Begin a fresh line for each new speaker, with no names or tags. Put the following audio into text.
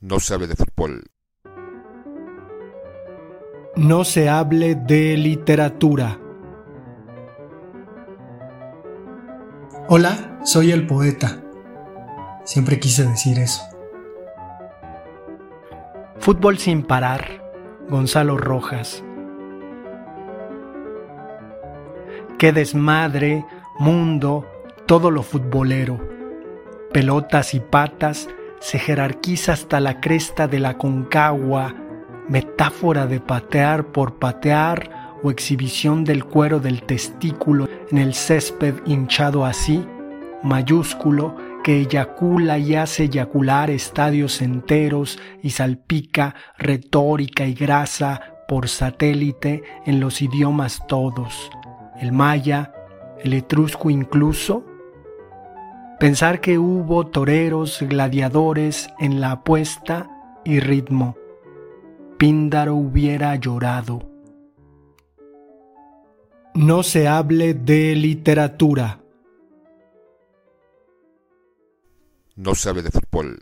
No sabe de fútbol.
No se hable de literatura.
Hola, soy el poeta. Siempre quise decir eso.
Fútbol sin parar. Gonzalo Rojas. Qué desmadre, mundo, todo lo futbolero. Pelotas y patas se jerarquiza hasta la cresta de la concagua, metáfora de patear por patear o exhibición del cuero del testículo en el césped hinchado así, mayúsculo, que eyacula y hace eyacular estadios enteros y salpica retórica y grasa por satélite en los idiomas todos, el maya, el etrusco incluso, Pensar que hubo toreros, gladiadores en la apuesta y ritmo. Píndaro hubiera llorado. No se hable de literatura.
No sabe de fútbol.